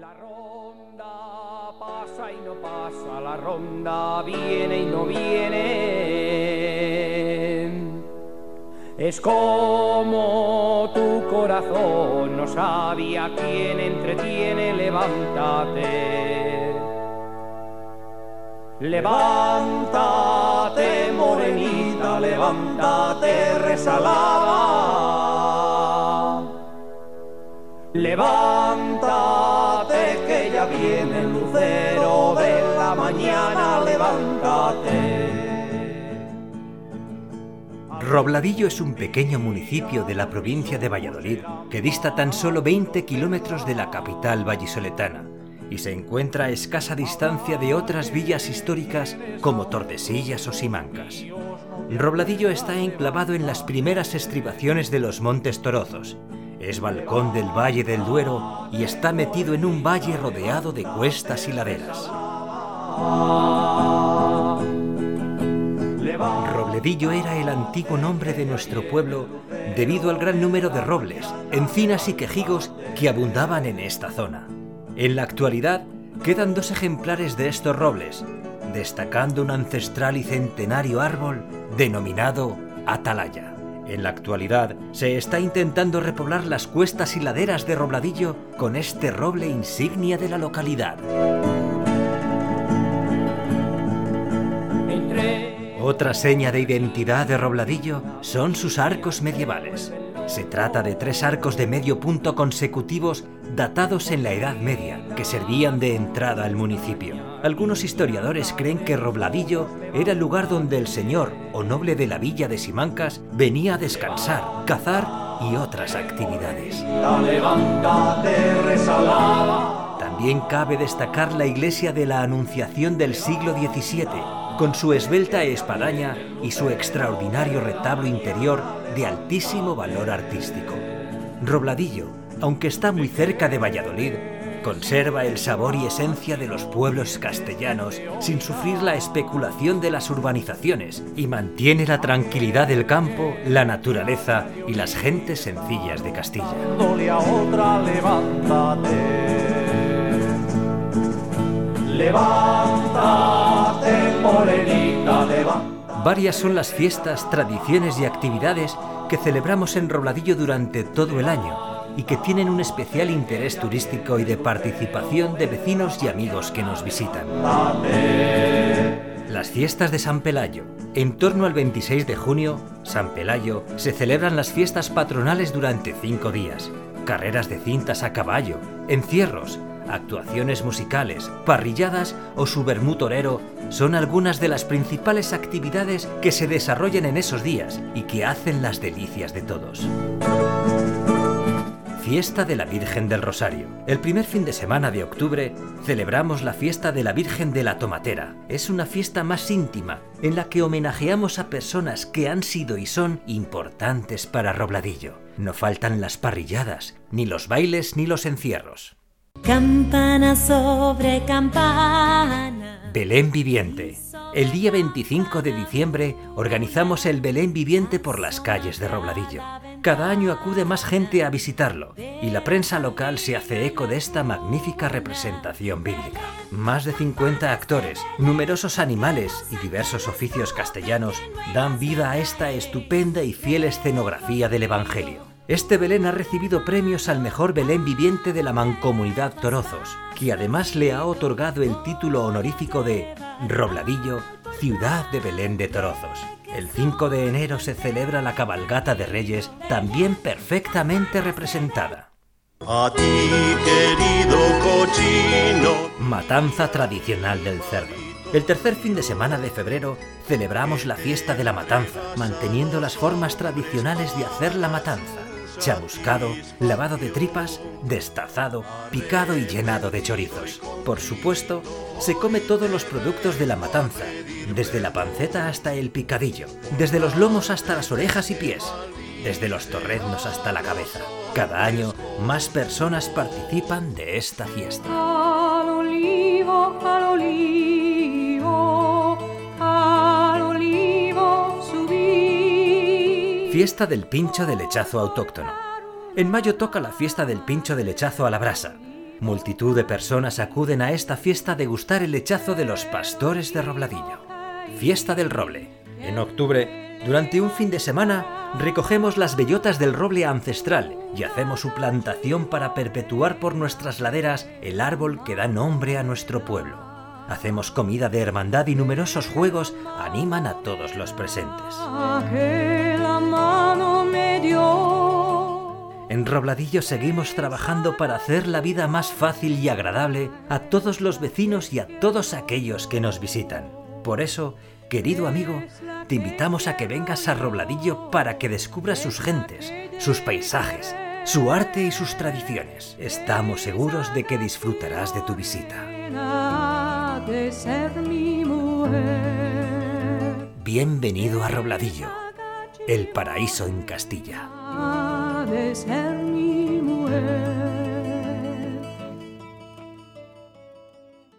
La ronda pasa y no pasa, la ronda viene y no viene. Es como tu corazón no sabía quién entretiene, levántate. Levántate, morenita, levántate, resalada. Levántate, viene el lucero la mañana, levántate. Robladillo es un pequeño municipio de la provincia de Valladolid que dista tan solo 20 kilómetros de la capital vallisoletana y se encuentra a escasa distancia de otras villas históricas como Tordesillas o Simancas. Robladillo está enclavado en las primeras estribaciones de los Montes Torozos. Es balcón del Valle del Duero y está metido en un valle rodeado de cuestas y laderas. Robledillo era el antiguo nombre de nuestro pueblo debido al gran número de robles, encinas y quejigos que abundaban en esta zona. En la actualidad quedan dos ejemplares de estos robles, destacando un ancestral y centenario árbol denominado Atalaya. En la actualidad se está intentando repoblar las cuestas y laderas de Robladillo con este roble insignia de la localidad. Otra seña de identidad de Robladillo son sus arcos medievales. Se trata de tres arcos de medio punto consecutivos datados en la Edad Media, que servían de entrada al municipio. Algunos historiadores creen que Robladillo era el lugar donde el señor o noble de la villa de Simancas venía a descansar, cazar y otras actividades. También cabe destacar la iglesia de la Anunciación del siglo XVII, con su esbelta espadaña y su extraordinario retablo interior de altísimo valor artístico. Robladillo, aunque está muy cerca de Valladolid, conserva el sabor y esencia de los pueblos castellanos sin sufrir la especulación de las urbanizaciones y mantiene la tranquilidad del campo, la naturaleza y las gentes sencillas de Castilla. Varias son las fiestas, tradiciones y actividades que celebramos en Robladillo durante todo el año y que tienen un especial interés turístico y de participación de vecinos y amigos que nos visitan. Las fiestas de San Pelayo. En torno al 26 de junio, San Pelayo, se celebran las fiestas patronales durante cinco días. Carreras de cintas a caballo, encierros, actuaciones musicales, parrilladas o su vermú torero son algunas de las principales actividades que se desarrollan en esos días y que hacen las delicias de todos. Fiesta de la Virgen del Rosario. El primer fin de semana de octubre celebramos la fiesta de la Virgen de la Tomatera. Es una fiesta más íntima en la que homenajeamos a personas que han sido y son importantes para Robladillo. No faltan las parrilladas, ni los bailes ni los encierros. Campana sobre campana. Belén Viviente. El día 25 de diciembre organizamos el Belén Viviente por las calles de Robladillo. Cada año acude más gente a visitarlo y la prensa local se hace eco de esta magnífica representación bíblica. Más de 50 actores, numerosos animales y diversos oficios castellanos dan vida a esta estupenda y fiel escenografía del Evangelio. Este Belén ha recibido premios al mejor Belén viviente de la Mancomunidad Torozos, que además le ha otorgado el título honorífico de Robladillo, Ciudad de Belén de Torozos. El 5 de enero se celebra la cabalgata de Reyes, también perfectamente representada. A ti, querido cochino. Matanza tradicional del cerdo. El tercer fin de semana de febrero celebramos la fiesta de la matanza, manteniendo las formas tradicionales de hacer la matanza chamuscado, lavado de tripas, destazado, picado y llenado de chorizos. Por supuesto, se come todos los productos de la matanza, desde la panceta hasta el picadillo, desde los lomos hasta las orejas y pies, desde los torreznos hasta la cabeza. Cada año, más personas participan de esta fiesta. Al olivo, al olivo, Fiesta del pincho de lechazo autóctono. En mayo toca la fiesta del pincho de lechazo a la brasa. Multitud de personas acuden a esta fiesta a degustar el lechazo de los pastores de Robladillo. Fiesta del Roble. En octubre, durante un fin de semana, recogemos las bellotas del roble ancestral y hacemos su plantación para perpetuar por nuestras laderas el árbol que da nombre a nuestro pueblo. Hacemos comida de hermandad y numerosos juegos animan a todos los presentes. Mano me dio. En Robladillo seguimos trabajando para hacer la vida más fácil y agradable a todos los vecinos y a todos aquellos que nos visitan. Por eso, querido amigo, te invitamos a que vengas a Robladillo para que descubras sus gentes, sus paisajes, su arte y sus tradiciones. Estamos seguros de que disfrutarás de tu visita. Bienvenido a Robladillo, el paraíso en Castilla.